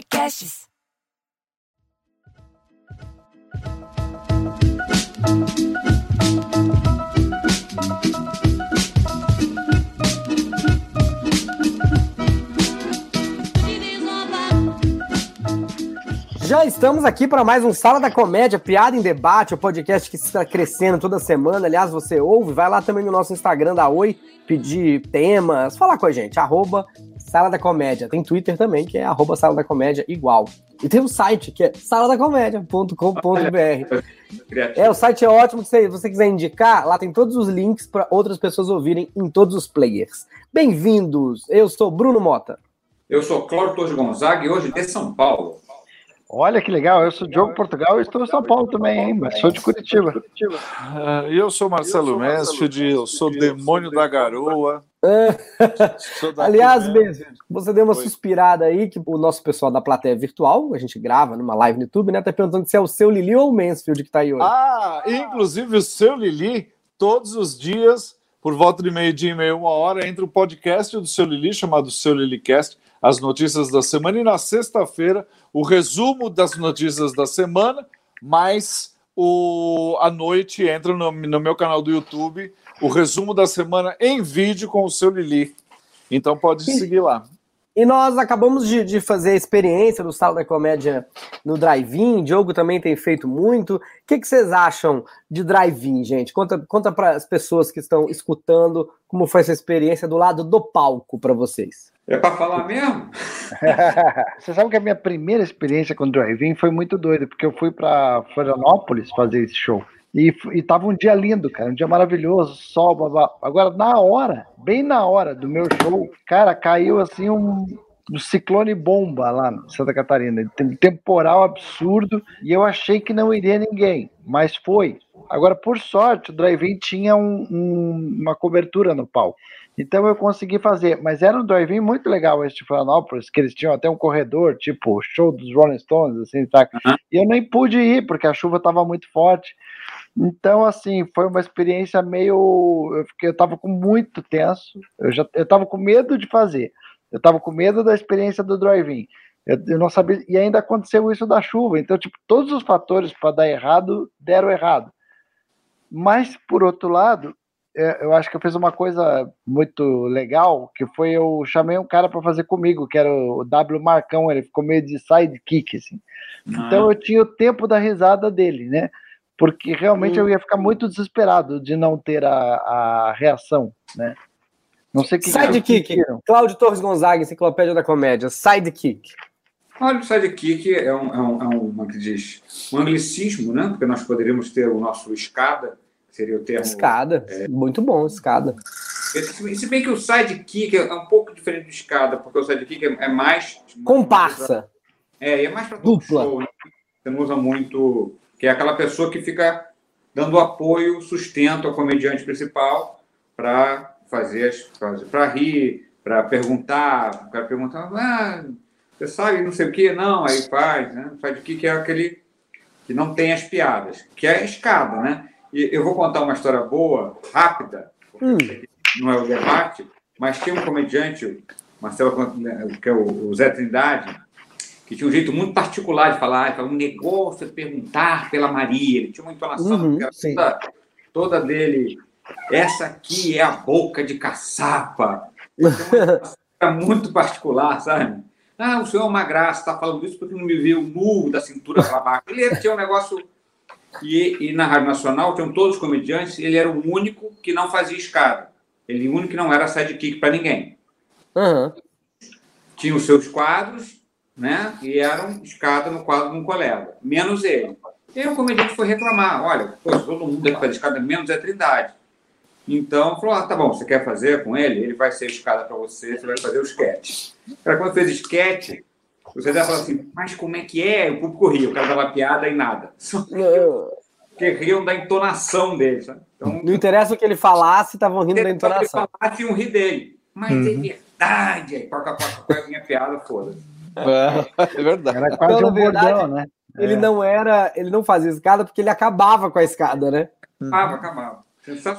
Podcasts. Já estamos aqui para mais um Sala da Comédia, Piada em Debate, o podcast que está crescendo toda semana. Aliás, você ouve, vai lá também no nosso Instagram da Oi, pedir temas, falar com a gente, arroba Sala da Comédia. Tem Twitter também, que é arroba Sala da Comédia igual. E tem o um site, que é saladacomédia.com.br. É, o site é ótimo, se você quiser indicar, lá tem todos os links para outras pessoas ouvirem em todos os players. Bem-vindos, eu sou Bruno Mota. Eu sou Cláudio Torres Gonzaga e hoje de São Paulo. Olha que legal, eu sou Diogo Portugal e estou em São Paulo também, hein? Mas sou de Curitiba. Uh, eu sou Marcelo Mesfield, eu sou demônio da garoa. Aliás, mesmo, você deu uma Oi. suspirada aí, que o nosso pessoal da plateia virtual, a gente grava numa live no YouTube, né? Tá perguntando se é o seu Lili ou o Mansfield que tá aí hoje. Ah, inclusive o seu Lili, todos os dias, por volta de meio-dia e meia, uma hora, entra o podcast do seu Lili, chamado Seu Lilicast as notícias da semana e na sexta-feira o resumo das notícias da semana, mais o à noite entra no, no, meu canal do YouTube o resumo da semana em vídeo com o seu Lili. Então pode seguir lá. E nós acabamos de, de, fazer a experiência do Sala da Comédia no Drive-In. Diogo também tem feito muito. O que, que vocês acham de Drive-In, gente? Conta, conta para as pessoas que estão escutando como foi essa experiência do lado do palco para vocês. É para falar mesmo? Você sabe que a minha primeira experiência com Drive-In foi muito doida, porque eu fui para Florianópolis fazer esse show. E, e tava um dia lindo, cara, um dia maravilhoso, sol, babá. Agora, na hora, bem na hora do meu show, cara, caiu assim um, um ciclone bomba lá em Santa Catarina. Tem um temporal absurdo e eu achei que não iria ninguém, mas foi. Agora, por sorte, o drive-in tinha um, um, uma cobertura no palco. Então eu consegui fazer, mas era um drive-in muito legal esse de Florianópolis, que eles tinham até um corredor, tipo show dos Rolling Stones, assim, tá? Uhum. E eu nem pude ir, porque a chuva estava muito forte. Então, assim, foi uma experiência meio. Eu, fiquei, eu tava com muito tenso, eu já eu tava com medo de fazer, eu tava com medo da experiência do drive-in. Eu, eu, não sabia, e ainda aconteceu isso da chuva, então, tipo, todos os fatores para dar errado deram errado. Mas, por outro lado, eu acho que eu fiz uma coisa muito legal, que foi eu chamei um cara para fazer comigo, que era o W Marcão, ele ficou meio de sidekick, assim. Ah. Então eu tinha o tempo da risada dele, né? Porque realmente eu ia ficar muito desesperado de não ter a, a reação, né? Não sei que Sidekick, Cláudio Torres Gonzaga, Enciclopédia da Comédia, Sidekick. Olha, o sidekick é um, é um, é um, é que diz, um anglicismo, né? Porque nós poderíamos ter o nosso escada, seria o termo. Escada, é... muito bom, escada. Se bem que o sidekick é um pouco diferente do escada, porque o sidekick é, é mais. Comparsa. É, é mais para dupla. Show, né? Você não usa muito. Que é aquela pessoa que fica dando apoio, sustento ao comediante principal para fazer as. para rir, para perguntar. O cara perguntar, ah, você sabe não sei o que? Não, aí faz, né? Sidekick que é aquele que não tem as piadas, que é a escada, né? E eu vou contar uma história boa, rápida, hum. não é o debate, mas tinha um comediante, Marcelo, que é o Zé Trindade, que tinha um jeito muito particular de falar, ele um negócio de perguntar pela Maria, ele tinha uma entonação uhum, toda, toda, dele, essa aqui é a boca de caçapa. Era muito particular, sabe? Ah, o senhor é uma graça, está falando isso porque não me viu nu da cintura para baixo. Ele tinha um negócio e, e, na Rádio Nacional tinham todos os comediantes, ele era o único que não fazia escada. Ele o único que não era sidekick para ninguém. Uhum. Tinha os seus quadros, né? E eram escada no quadro de um colega, menos ele. E aí o comediante foi reclamar: olha, pô, todo mundo aqui faz escada, menos é Trindade. Então, falou: ah, tá bom, você quer fazer com ele? Ele vai ser escada para você, você vai fazer o sketch. Cara, quando fez sketch, você já fala assim, mas como é que é? O público ria, o cara dava piada e nada. Só que riam da entonação dele. Sabe? Então, não interessa o que ele falasse, estavam rindo da entonação. Ele falasse, iam rir dele. Mas é uhum. é verdade. Aí, paca, paca, paca, vinha piada, foda-se. É, é verdade. Era quase então, um verdade, bordão, né? Ele é. não era, ele não fazia escada porque ele acabava com a escada, né? Acabava, acabava.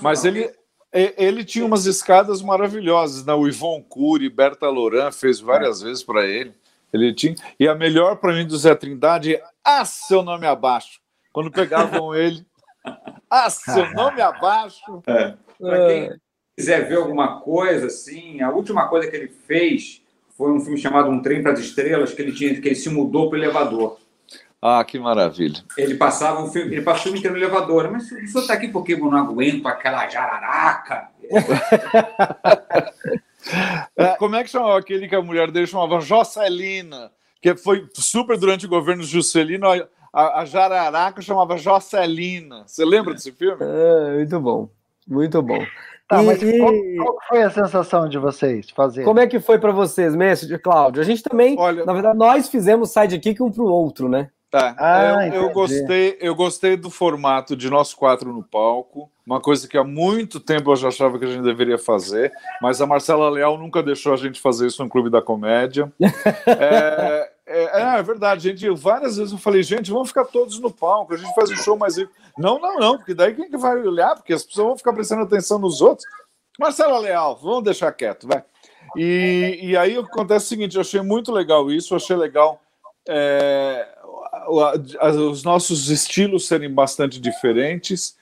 Mas ele, ele tinha umas escadas maravilhosas, né? O Ivon Cury, Berta Loran fez várias é. vezes para ele. Ele tinha. E a melhor para mim do Zé Trindade é Ah, seu nome abaixo. Quando pegavam ele. Ah, seu nome abaixo. É. Para quem quiser ver alguma coisa, assim, a última coisa que ele fez foi um filme chamado Um Trem para as Estrelas, que ele tinha, que ele se mudou para o elevador. Ah, que maravilha. Ele passava um filme, ele passou o filme inteiro no elevador. Mas o senhor está aqui porque eu não aguento aquela jararaca. É, como é que chamava aquele que a mulher dele chamava Jocelina? Que foi super durante o governo Juscelino, a, a jararaca chamava Jocelina. Você lembra desse filme? É, muito bom, muito bom. Tá, e, mas e... Qual, qual, foi a sensação de vocês fazer? Como é que foi para vocês, Mestre Cláudio? A gente também, Olha, na verdade, nós fizemos sidekick um para o outro, né? Tá. Ah, eu, eu, gostei, eu gostei do formato de nós quatro no palco, uma coisa que há muito tempo eu já achava que a gente deveria fazer, mas a Marcela Leal nunca deixou a gente fazer isso no Clube da Comédia. é, é, é, verdade, gente. Várias vezes eu falei, gente, vamos ficar todos no palco, a gente faz um show mais. Não, não, não, porque daí quem que vai olhar? Porque as pessoas vão ficar prestando atenção nos outros. Marcela Leal, vamos deixar quieto, vai. E, e aí acontece o seguinte: eu achei muito legal isso, eu achei legal. É, os nossos estilos serem bastante diferentes.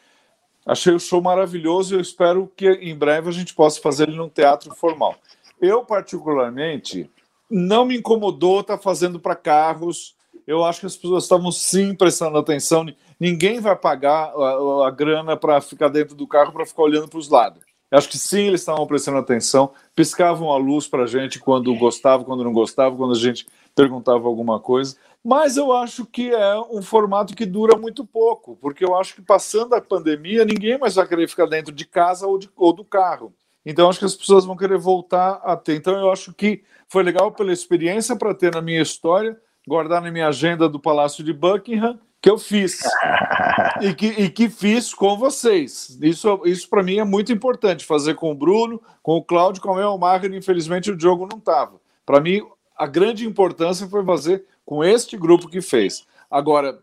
Achei o show maravilhoso e eu espero que em breve a gente possa fazer ele num teatro formal. Eu, particularmente, não me incomodou estar tá fazendo para carros. Eu acho que as pessoas estavam sim prestando atenção. Ninguém vai pagar a, a grana para ficar dentro do carro para ficar olhando para os lados. Eu acho que sim, eles estavam prestando atenção, piscavam a luz para a gente quando gostava, quando não gostava, quando a gente perguntava alguma coisa. Mas eu acho que é um formato que dura muito pouco, porque eu acho que passando a pandemia, ninguém mais vai querer ficar dentro de casa ou, de, ou do carro. Então, acho que as pessoas vão querer voltar a ter. Então, eu acho que foi legal pela experiência para ter na minha história, guardar na minha agenda do Palácio de Buckingham, que eu fiz. e, que, e que fiz com vocês. Isso, isso para mim é muito importante, fazer com o Bruno, com o Cláudio, com o Elmar, infelizmente o Diogo não estava. Para mim, a grande importância foi fazer com este grupo que fez. Agora,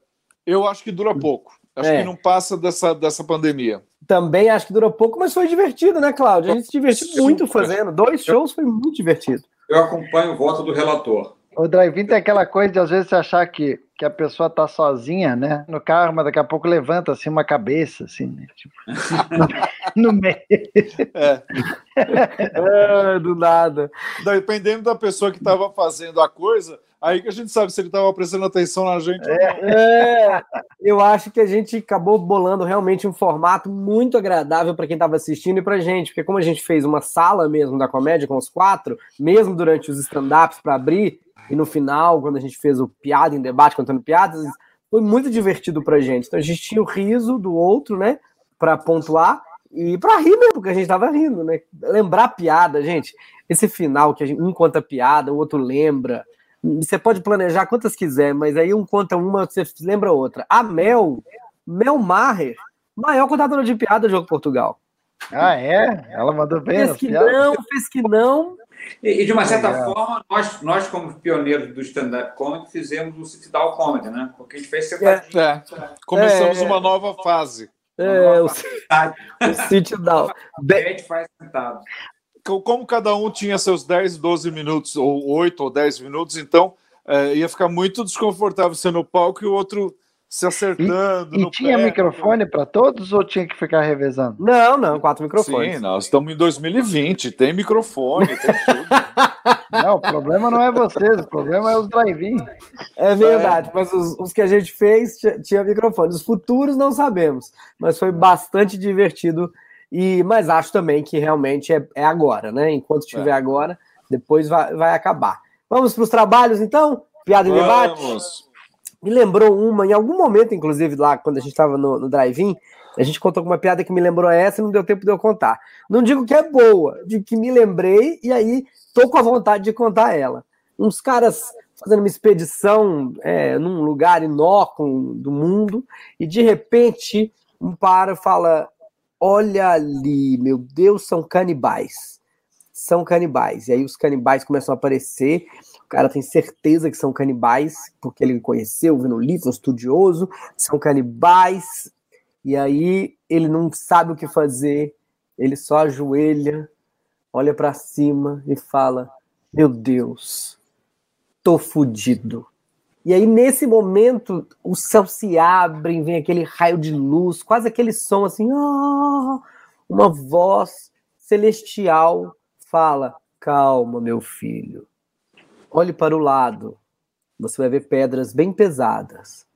eu acho que dura pouco. Acho é. que não passa dessa, dessa pandemia. Também acho que dura pouco, mas foi divertido, né, Cláudio? A gente se divertiu muito fazendo. Dois shows foi muito divertido. Eu acompanho o voto do relator. O drive-in tem aquela coisa de às vezes você achar que, que a pessoa tá sozinha, né? No carro, mas daqui a pouco levanta assim uma cabeça, assim, né? Tipo, no, meio. É. é. do nada. Dependendo da pessoa que estava fazendo a coisa, Aí que a gente sabe se ele estava prestando atenção na gente. É, é, eu acho que a gente acabou bolando realmente um formato muito agradável para quem estava assistindo e para gente, porque como a gente fez uma sala mesmo da comédia com os quatro, mesmo durante os stand-ups para abrir, e no final, quando a gente fez o piada em debate contando piadas, foi muito divertido para gente. Então a gente tinha o riso do outro, né, para pontuar e para rir mesmo, porque a gente estava rindo, né? Lembrar piada, gente. Esse final que a gente, um conta piada, o outro lembra você pode planejar quantas quiser, mas aí um conta uma, você lembra outra. A Mel, Mel Maher, maior contadora de piada do Jogo Portugal. Ah, é? Ela mandou bem. Fez que não, fez que não. E, e de uma certa é. forma, nós, nós, como pioneiros do stand-up comedy, fizemos o Sit Down Comedy, né? Porque a gente fez sentadinho. É. é. Começamos é. uma nova fase. É, o, o sit down. A gente faz sentado como cada um tinha seus 10, 12 minutos, ou 8 ou 10 minutos, então é, ia ficar muito desconfortável ser no palco e o outro se acertando. E, e tinha pé, microfone para todos ou tinha que ficar revezando? Não, não, quatro microfones. Sim, nós estamos em 2020, tem microfone, tem tudo. Não, o problema não é vocês, o problema é os drive-in. É verdade, é. mas os, os, que a gente fez tinha, microfone. Os futuros não sabemos, mas foi bastante divertido e, mas acho também que realmente é, é agora, né? Enquanto estiver é. agora, depois vai, vai acabar. Vamos para os trabalhos, então? Piada em debate? Me lembrou uma, em algum momento, inclusive, lá quando a gente estava no, no drive-in, a gente contou uma piada que me lembrou essa e não deu tempo de eu contar. Não digo que é boa, de que me lembrei e aí tô com a vontade de contar ela. Uns caras fazendo uma expedição é, num lugar inócuo do mundo e de repente um para fala olha ali, meu Deus, são canibais. São canibais. E aí os canibais começam a aparecer. O cara tem certeza que são canibais, porque ele conheceu, viu no livro, estudioso. São canibais. E aí ele não sabe o que fazer. Ele só ajoelha, olha para cima e fala: Meu Deus, tô fudido. E aí, nesse momento, o céu se abre, vem aquele raio de luz, quase aquele som assim, oh! uma voz celestial fala: Calma, meu filho. Olhe para o lado. Você vai ver pedras bem pesadas.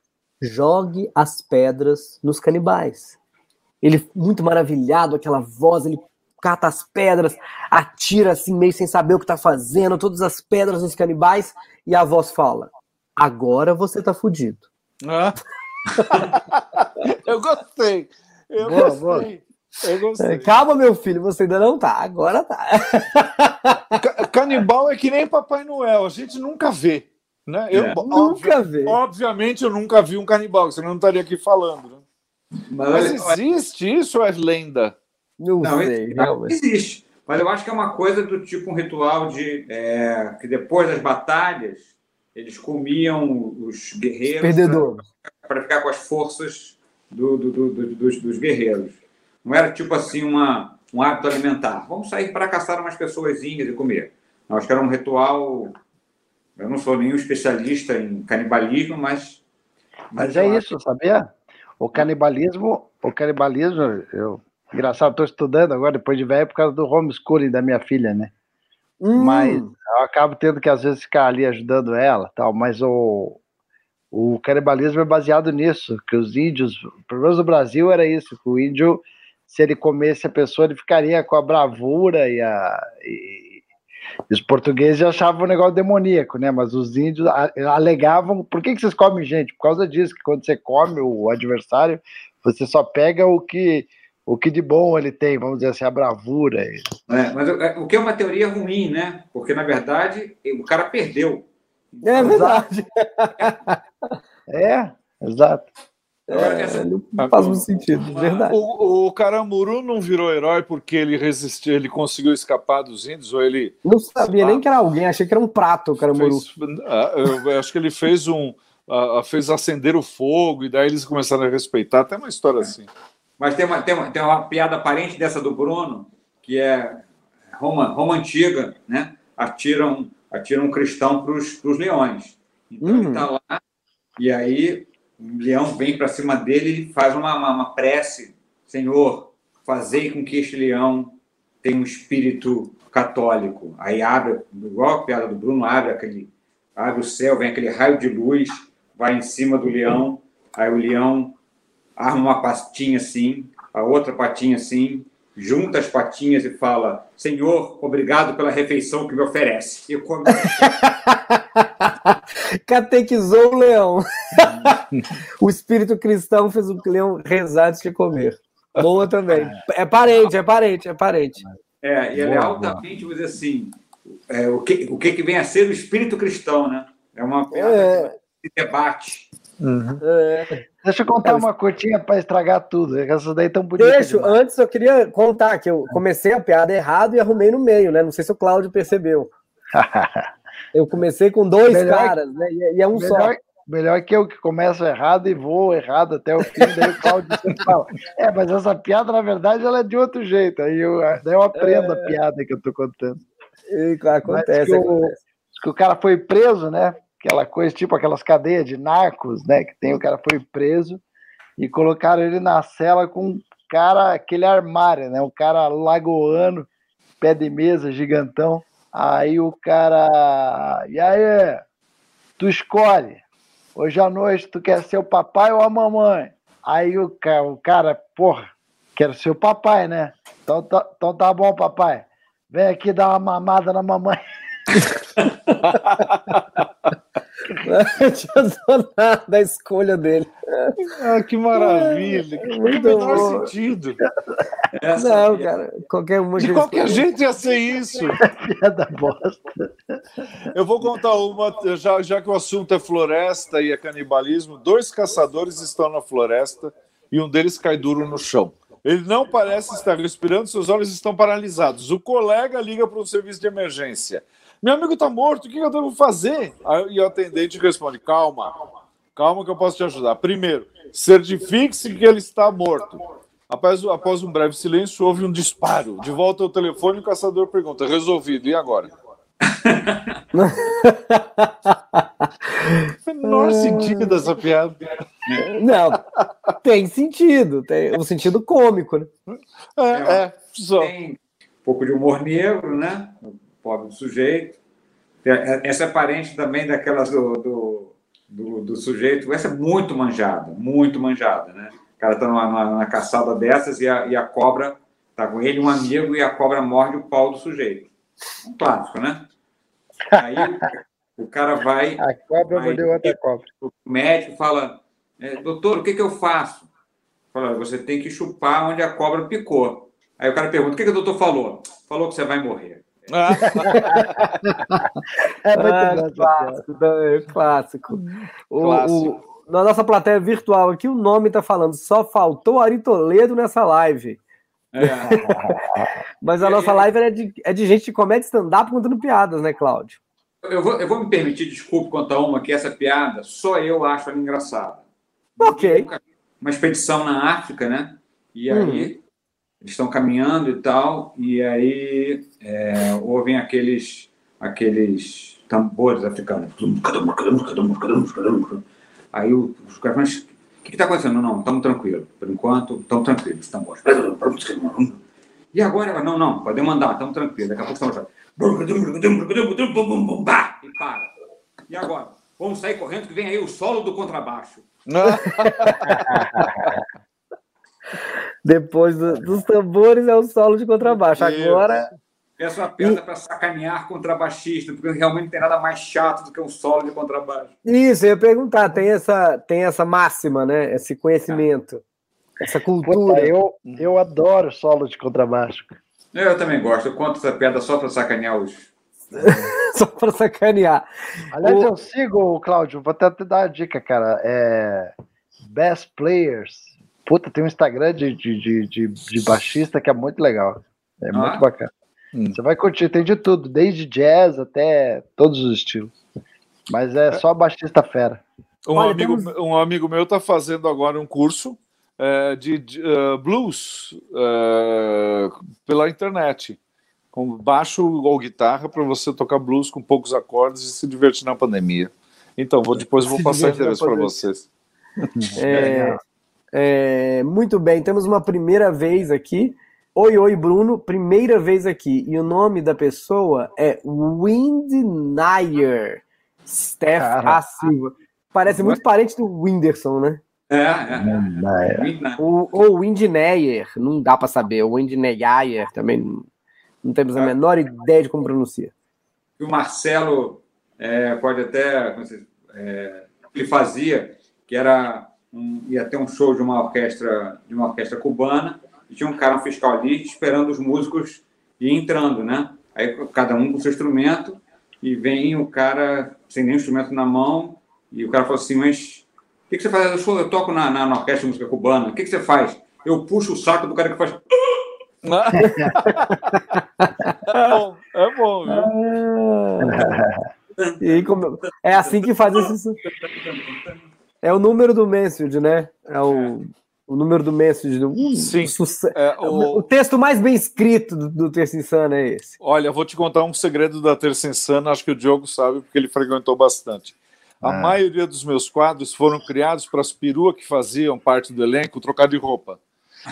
Jogue as pedras nos canibais. Ele, muito maravilhado, aquela voz, ele cata as pedras, atira assim, meio sem saber o que está fazendo, todas as pedras nos canibais, e a voz fala: Agora você tá fudido. Ah. eu gostei. Eu boa, gostei. Boa. Eu gostei. Calma, meu filho, você ainda não tá. Agora tá. Canibal é que nem Papai Noel, a gente nunca vê. Né? Eu, é. Nunca vê. Obviamente eu nunca vi um canibal, senão eu não estaria aqui falando. Né? Mas, Mas, existe isso é lenda? Não, não sei. Não, existe. Mas eu acho que é uma coisa do tipo um ritual de é, que depois das batalhas eles comiam os guerreiros para ficar com as forças do, do, do, dos, dos, guerreiros. Não era tipo assim uma, um hábito alimentar. Vamos sair para caçar umas pessoas e comer. Não, acho que era um ritual. Eu não sou nenhum especialista em canibalismo, mas. Mas, mas é isso, sabia? O canibalismo, o canibalismo, eu. Engraçado, estou estudando agora, depois de velho, por causa do homeschooling da minha filha, né? Hum. Mas eu acabo tendo que, às vezes, ficar ali ajudando ela tal, mas o, o canibalismo é baseado nisso, que os índios, pelo menos no Brasil era isso, que o índio, se ele comesse a pessoa, ele ficaria com a bravura e a... E, os portugueses achavam um negócio demoníaco, né? Mas os índios alegavam, por que, que vocês comem gente? Por causa disso, que quando você come o adversário, você só pega o que o que de bom ele tem, vamos dizer assim, a bravura. É, mas é, o que é uma teoria ruim, né? Porque, na verdade, o cara perdeu. É verdade. é, exato. É, essa... não faz muito sentido, verdade. O, o Caramuru não virou herói porque ele resistiu, ele conseguiu escapar dos índios, ou ele. Não sabia nem que era alguém, achei que era um prato o Caramuru. Fez, ah, eu acho que ele fez um. fez acender o fogo, e daí eles começaram a respeitar. Até uma história assim. Mas tem uma, tem uma, tem uma piada aparente dessa do Bruno, que é Roma, Roma antiga, né? Atiram, atiram um cristão para os leões. Então uhum. ele está lá, e aí o leão vem para cima dele e faz uma, uma, uma prece: Senhor, fazei com que este leão tenha um espírito católico. Aí abre, igual a piada do Bruno, abre aquele, abre o céu, vem aquele raio de luz, vai em cima do leão, aí o leão arma uma patinha assim, a outra patinha assim, junta as patinhas e fala: Senhor, obrigado pela refeição que me oferece. E come. Catequizou o leão. o espírito cristão fez o leão rezar antes de comer. Boa também. É parente, é parente, é parente. É, e ele é altamente, vamos dizer assim, é, o, que, o que vem a ser o espírito cristão, né? É uma é. de debate. Uhum. É. Deixa eu contar uma curtinha para estragar tudo. Essas daí tão bonitas. Deixa, antes eu queria contar que eu comecei a piada errado e arrumei no meio, né? Não sei se o Cláudio percebeu. eu comecei com dois melhor, caras, né? E é um melhor, só. Melhor que eu que começo errado e vou errado até o fim, daí o Cláudio sempre fala. É, mas essa piada, na verdade, ela é de outro jeito. Aí eu, daí eu aprendo é... a piada que eu tô contando. E, acontece, que o, que o cara foi preso, né? Aquela coisa, tipo aquelas cadeias de narcos, né? Que tem, o cara foi preso e colocaram ele na cela com um cara, aquele armário, né? Um cara lagoano, pé de mesa, gigantão. Aí o cara. E aí? Tu escolhe. Hoje à noite tu quer ser o papai ou a mamãe? Aí o cara, o cara porra, quero ser o papai, né? Então tá, então tá bom, papai. Vem aqui dar uma mamada na mamãe. Não tinha nada da escolha dele. Ah, que maravilha! É, que muito menor bom. sentido. Essa não, cara, qualquer uma De qualquer jeito ia ser isso. Piada bosta. Eu vou contar uma, já, já que o assunto é floresta e é canibalismo. Dois caçadores estão na floresta e um deles cai duro no chão. Ele não parece estar respirando, seus olhos estão paralisados. O colega liga para um serviço de emergência. Meu amigo está morto, o que eu devo fazer? E o atendente responde: calma, calma que eu posso te ajudar. Primeiro, certifique-se que ele está morto. Após, após um breve silêncio, houve um disparo. De volta ao telefone, o caçador pergunta: resolvido, e agora? Menor sentido dessa piada. Não, tem sentido, tem um sentido cômico, né? É, é, só. Tem um pouco de humor negro, né? O pobre sujeito. Essa é parente também daquelas do, do, do, do sujeito. Essa é muito manjada, muito manjada, né? O cara tá numa, na caçada dessas e a, e a cobra tá com ele, um amigo, e a cobra morde o pau do sujeito. Um clássico, né? Aí o cara vai. A cobra mordeu outra cobra. O médico fala: é, Doutor, o que, que eu faço? Fala: Você tem que chupar onde a cobra picou. Aí o cara pergunta: O que, que o doutor falou? Falou que você vai morrer. Ah. é muito ah, clássico, é clássico. O, clássico. O, na nossa plateia virtual aqui, o nome está falando, só faltou Ari Toledo nessa live. É. Mas a nossa live é de, é de gente que comete stand-up contando piadas, né, Cláudio? Eu vou, eu vou me permitir, desculpe, contar uma, que essa piada só eu acho ela engraçada. Ok. Uma expedição na África, né? E aí hum. eles estão caminhando e tal, e aí é, ouvem aqueles, aqueles tambores africanos. Aí os caras que está acontecendo? Não, estamos tranquilos. Por enquanto, estamos tranquilos. Tambores. E agora? Não, não, podemos mandar, estamos tranquilos. Daqui a pouco estamos e para. E agora? Vamos sair correndo que vem aí o solo do contrabaixo. Depois do, dos tambores é o solo de contrabaixo. Agora. Peço a pedra para sacanear contrabaixista, porque realmente não tem nada mais chato do que um solo de contrabaixo. Isso, eu ia perguntar, tem essa, tem essa máxima, né? Esse conhecimento, ah. essa cultura. Eu, eu adoro solo de contrabaixo. Eu também gosto. Eu conto essa piada só para sacanear os. só para sacanear. Aliás, o... eu sigo, Cláudio, vou até te dar a dica, cara. É... Best Players. Puta, tem um Instagram de, de, de, de, de baixista que é muito legal. É ah. muito bacana. Hum. Você vai curtir, tem de tudo, desde jazz até todos os estilos. Mas é só baixista fera. Um, Olha, amigo, temos... um amigo meu está fazendo agora um curso é, de, de uh, blues uh, pela internet, com baixo ou guitarra para você tocar blues com poucos acordes e se divertir na pandemia. Então, vou, depois vou passar endereço para vocês. É, é, muito bem, temos uma primeira vez aqui. Oi, oi, Bruno, primeira vez aqui. E o nome da pessoa é Windnayer Steph A. Silva. Parece muito parente do Whindersson, né? É, é. é. O, ou Windneyer, não dá para saber. O Windneyer também não temos a é. menor ideia de como pronuncia. O Marcelo é, pode até. É, ele fazia, que era. Um, ia ter um show de uma orquestra de uma orquestra cubana e tinha um cara, um fiscal ali, esperando os músicos ir entrando, né? Aí cada um com seu instrumento e vem o cara sem nenhum instrumento na mão e o cara falou assim, mas que, que você faz? Eu, sou, eu toco na, na, na, orquestra de música cubana. O que, que você faz? Eu puxo o saco do cara que faz. é bom, é bom. E como... É assim que faz esse. É o número do Mansfield, né? É o, o número do Mansfield. Uh, Sim. É, o... o... texto mais bem escrito do, do Terça Insana é esse. Olha, vou te contar um segredo da Terça Insana, acho que o Diogo sabe, porque ele frequentou bastante. A é. maioria dos meus quadros foram criados para as peruas que faziam parte do elenco trocar de roupa.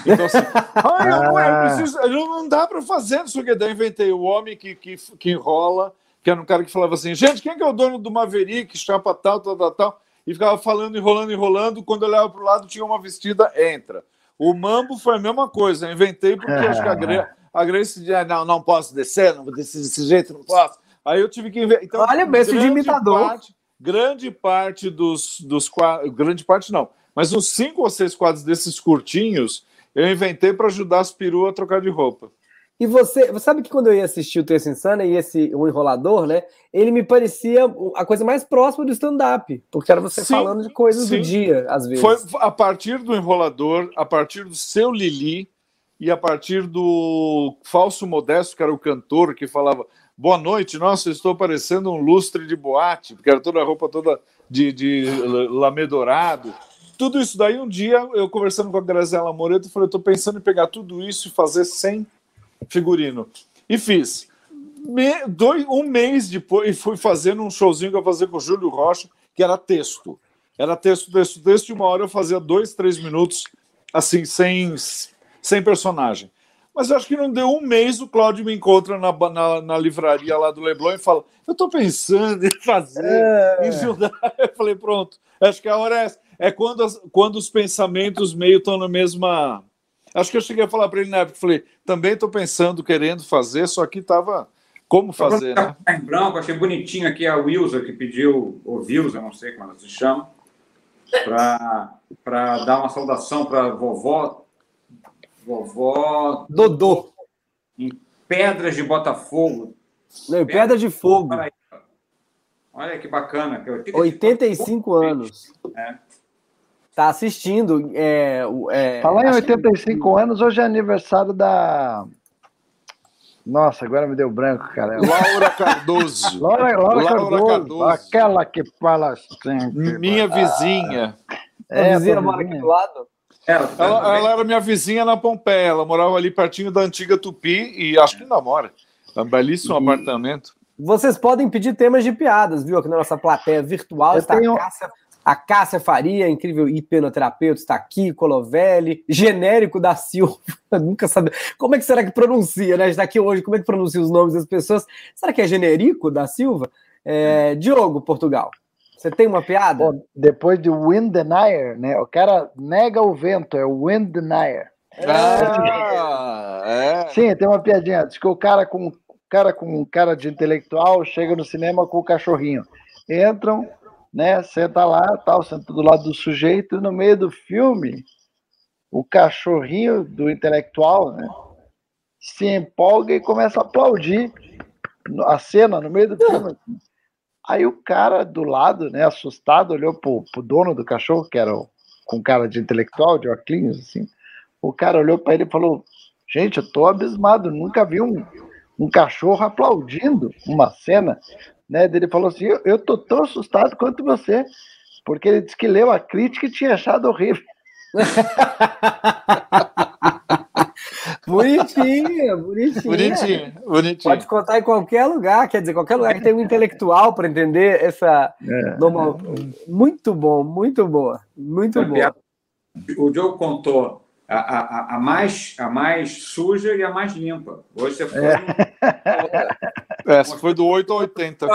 Então, assim, ah, não, é, preciso, não dá para fazer isso que daí inventei o homem que, que, que enrola, que era um cara que falava assim, gente, quem é, que é o dono do Maverick, chapa tal, tal, tal, tal, e ficava falando, enrolando, enrolando, quando eu olhava para o lado tinha uma vestida, entra. O Mambo foi a mesma coisa, eu inventei porque acho que a, Gre a Grace dizia, não, não posso descer, não vou descer desse jeito, não posso. Aí eu tive que inventar. Então, Olha, beijo de imitador. Parte, grande parte dos, dos quadros, grande parte não, mas uns cinco ou seis quadros desses curtinhos eu inventei para ajudar as peruas a trocar de roupa. E você, você sabe que quando eu ia assistir o Terça Insana e esse o Enrolador, né? Ele me parecia a coisa mais próxima do stand-up, porque era você sim, falando de coisas sim. do dia, às vezes. Foi a partir do Enrolador, a partir do seu Lili e a partir do falso modesto, que era o cantor que falava: Boa noite, nossa, estou parecendo um lustre de boate, porque era toda a roupa toda de, de lamê dourado. Tudo isso daí, um dia, eu conversando com a Graziela Moreto, falei, estou pensando em pegar tudo isso e fazer sem figurino. E fiz. Me, dois, um mês depois, fui fazendo um showzinho que eu fazia com o Júlio Rocha, que era texto. Era texto, texto, texto, e uma hora eu fazia dois, três minutos, assim, sem, sem personagem. Mas eu acho que não deu um mês, o Cláudio me encontra na, na, na livraria lá do Leblon e fala: Eu estou pensando em fazer, é. em ajudar. Eu falei: Pronto, acho que a hora é essa. É quando, as, quando os pensamentos meio estão na mesma. Acho que eu cheguei a falar para ele na época, falei: Também estou pensando, querendo fazer, só que estava. Como fazer, né? Em branco, achei bonitinho aqui a Wilson que pediu, ou Wilson, não sei como ela se chama, para dar uma saudação para vovó Vovó. Dodô. Em Pedras de Botafogo. Não, em Pedra de Fogo. Olha que bacana. 85 anos. É. Tá assistindo. É, é, Falar em 85 que... anos, hoje é aniversário da. Nossa, agora me deu branco, cara. Laura Cardoso. Laura, Laura, Laura Cardoso, Cardoso, Aquela que fala assim. Minha vizinha. É, a vizinha mora aqui do lado? Ela, ela, ela, era minha vizinha na Pompeia, ela morava ali pertinho da antiga Tupi e acho que ainda mora. É um belíssimo e... apartamento. Vocês podem pedir temas de piadas, viu? Aqui na nossa plateia virtual Eu está tenho... a, Cássia, a Cássia Faria, incrível hipnoterapeuta, está aqui, Colovelli, genérico da Silva, nunca sabe. Como é que será que pronuncia, né? A gente está aqui hoje, como é que pronuncia os nomes das pessoas? Será que é genérico da Silva? É, Diogo, Portugal. Você tem uma piada? Bom, depois de Wind Denier, né? O cara nega o vento, é o Wind Denier. Ah, é. Sim, tem uma piadinha. Diz que o cara com cara com cara de intelectual chega no cinema com o cachorrinho. Entram, né? Senta lá, tal, senta do lado do sujeito, e no meio do filme, o cachorrinho do intelectual, né? Se empolga e começa a aplaudir a cena no meio do filme. Aí o cara do lado, né, assustado, olhou pro, pro dono do cachorro, que era o, com cara de intelectual, de óculos, assim. O cara olhou para ele e falou: Gente, eu tô abismado, nunca vi um, um cachorro aplaudindo uma cena. Né? Ele falou assim: eu, eu tô tão assustado quanto você, porque ele disse que leu a crítica e tinha achado horrível. Bonitinho, bonitinho. Bonitinho, bonitinho. Pode contar em qualquer lugar, quer dizer, qualquer lugar que tem um intelectual para entender essa. É. Normal. Muito bom, muito boa. Muito boa. O Diogo contou a, a, a, mais, a mais suja e a mais limpa. Hoje você foi. É. Essa foi do 8 ao 80.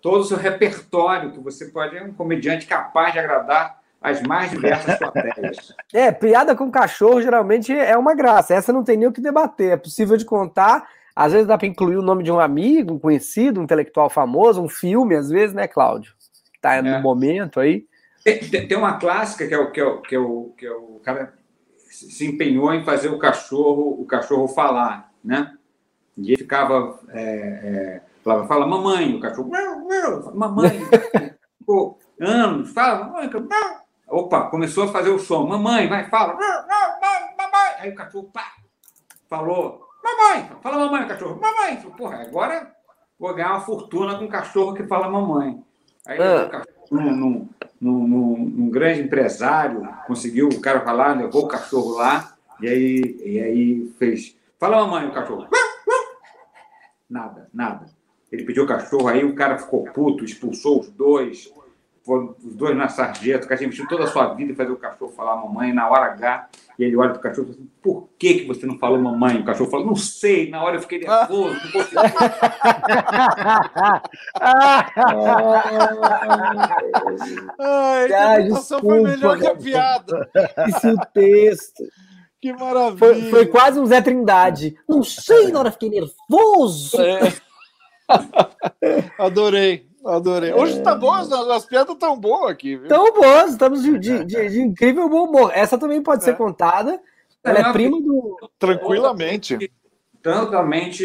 Todo o seu repertório, que você pode. É um comediante capaz de agradar as mais diversas plateias. É, piada com cachorro geralmente é uma graça. Essa não tem nem o que debater. É possível de contar. Às vezes dá para incluir o nome de um amigo, um conhecido, um intelectual famoso, um filme, às vezes, né, Cláudio? Tá no é. momento aí. Tem, tem, uma clássica que é o que é o, que é o, que é o cara se empenhou em fazer o cachorro o cachorro falar, né? E ele ficava é, é, falava, fala mamãe, o cachorro mamãe, ficou anos, fala mamãe, Opa, começou a fazer o som. Mamãe, vai, fala. Mamãe. Aí o cachorro, pá, falou. Mamãe, fala mamãe, o cachorro. Mamãe. Porra, agora vou ganhar uma fortuna com um cachorro que fala mamãe. Aí ah. o cachorro num, num, num, num, grande empresário, conseguiu, o cara falar, levou o cachorro lá, e aí, e aí fez. Fala mamãe, o cachorro. Nada, nada. Ele pediu o cachorro, aí o cara ficou puto, expulsou os dois foram os dois na sarjeta, o cachorro investiu toda a sua vida em fazer o cachorro falar mamãe, na hora H, e ele olha para o cachorro e fala assim, por que, que você não falou mamãe? O cachorro fala, não sei, na hora eu fiquei nervoso, não consegui. Ai, a interpretação foi melhor que a piada. Isso o texto. Que maravilha. Foi, foi, quase um Zé Trindade. Não sei, na hora fiquei nervoso. É. Adorei. Adorei. Hoje tá bom, as, as piadas tão boas aqui, viu? Tão boas, estamos de, de, de, de, incrível bom humor. Essa também pode é. ser contada. Ela é prima do. Tranquilamente totalmente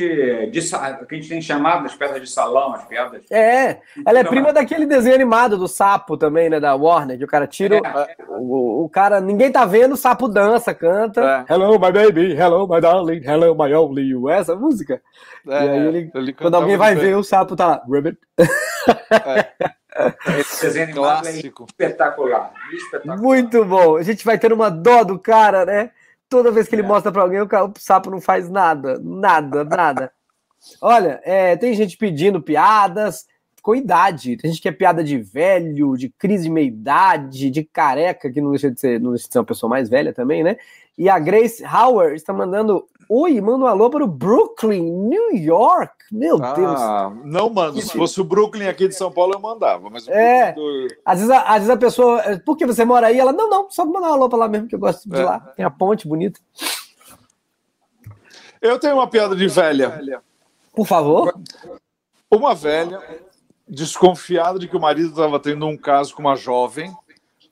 de, que a gente tem chamado as pedras de salão, as pedras. É, ela é então, prima daquele desenho animado do sapo também, né, da Warner, que o cara tira é, o, o, cara, ninguém tá vendo, o sapo dança, canta. É. Hello my baby, hello my darling, hello my only you, essa música. É, e aí ele, ele quando alguém vai bem. ver, o sapo tá lá, Ribbit. É. Esse desenho animado é espetacular, espetacular. Muito bom. A gente vai ter uma dó do cara, né? Toda vez que ele é. mostra para alguém, o, o, sapo não faz nada. Nada, nada. Olha, é, tem gente pedindo piadas com idade. Tem gente que é piada de velho, de crise de meia-idade, de careca, que não deixa de ser, não deixa de ser uma pessoa mais velha também, né? E a Grace Howard está mandando Oi, manda um alô para o Brooklyn, New York. Meu ah, Deus. Não mando. Se fosse o Brooklyn aqui de São Paulo, eu mandava. Mas é. Do... Às, vezes, às vezes a pessoa. Por que você mora aí? Ela, não, não, só mandar um alô para lá mesmo, que eu gosto de é. lá. Tem a ponte bonita. Eu tenho uma piada de velha. Por favor. Uma velha desconfiada de que o marido estava tendo um caso com uma jovem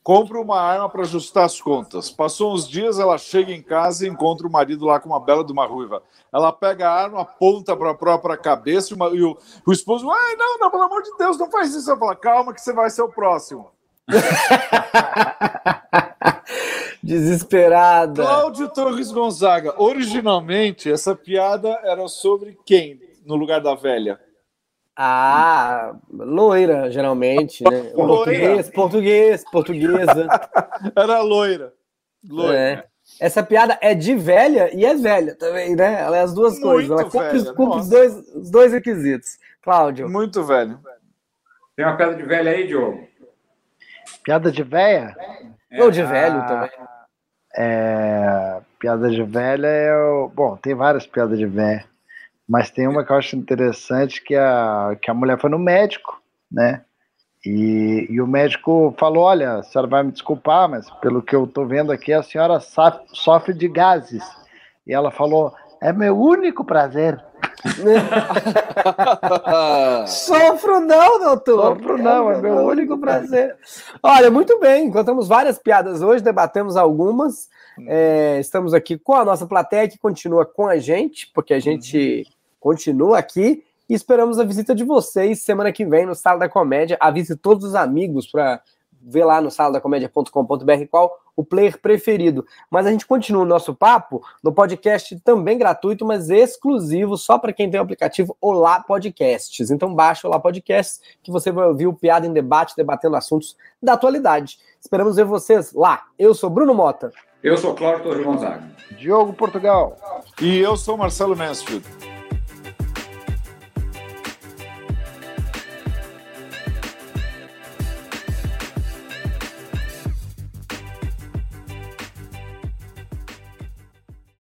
compra uma arma para ajustar as contas. Passou uns dias, ela chega em casa e encontra o marido lá com uma bela de uma ruiva. Ela pega a arma, aponta para a própria cabeça e, uma, e o, o, esposo, ai, não, não, pelo amor de Deus, não faz isso. Ela fala, calma que você vai ser o próximo. Desesperada. Cláudio Torres Gonzaga. Originalmente, essa piada era sobre quem no lugar da velha? Ah, loira, geralmente, né? Português, português, portuguesa. Era loira. loira. É. Essa piada é de velha e é velha também, né? Ela é as duas Muito coisas. Ela cumpre, cumpre os, dois, os dois requisitos. Cláudio. Muito velho. Tem uma piada de velha aí, Diogo? Piada de velha? É. Ou de velho ah, também. É, piada de velha é o. Bom, tem várias piadas de velha. Mas tem uma que eu acho interessante que a, que a mulher foi no médico, né? E, e o médico falou: Olha, a senhora vai me desculpar, mas pelo que eu estou vendo aqui, a senhora sofre de gases. E ela falou: É meu único prazer. Sofro não, doutor. Sofro não, é, é meu único prazer. Olha, muito bem, contamos várias piadas hoje, debatemos algumas. É, estamos aqui com a nossa plateia que continua com a gente, porque a gente continua aqui e esperamos a visita de vocês semana que vem no Sala da Comédia. Avise todos os amigos para ver lá no saladacomédia.com.br qual o player preferido. Mas a gente continua o nosso papo no podcast também gratuito, mas exclusivo só para quem tem o aplicativo Olá Podcasts. Então baixa o Olá Podcasts que você vai ouvir o Piada em Debate debatendo assuntos da atualidade. Esperamos ver vocês lá. Eu sou Bruno Mota. Eu sou Cláudio Torres Gonzaga. Diogo Portugal. E eu sou Marcelo Mansfield.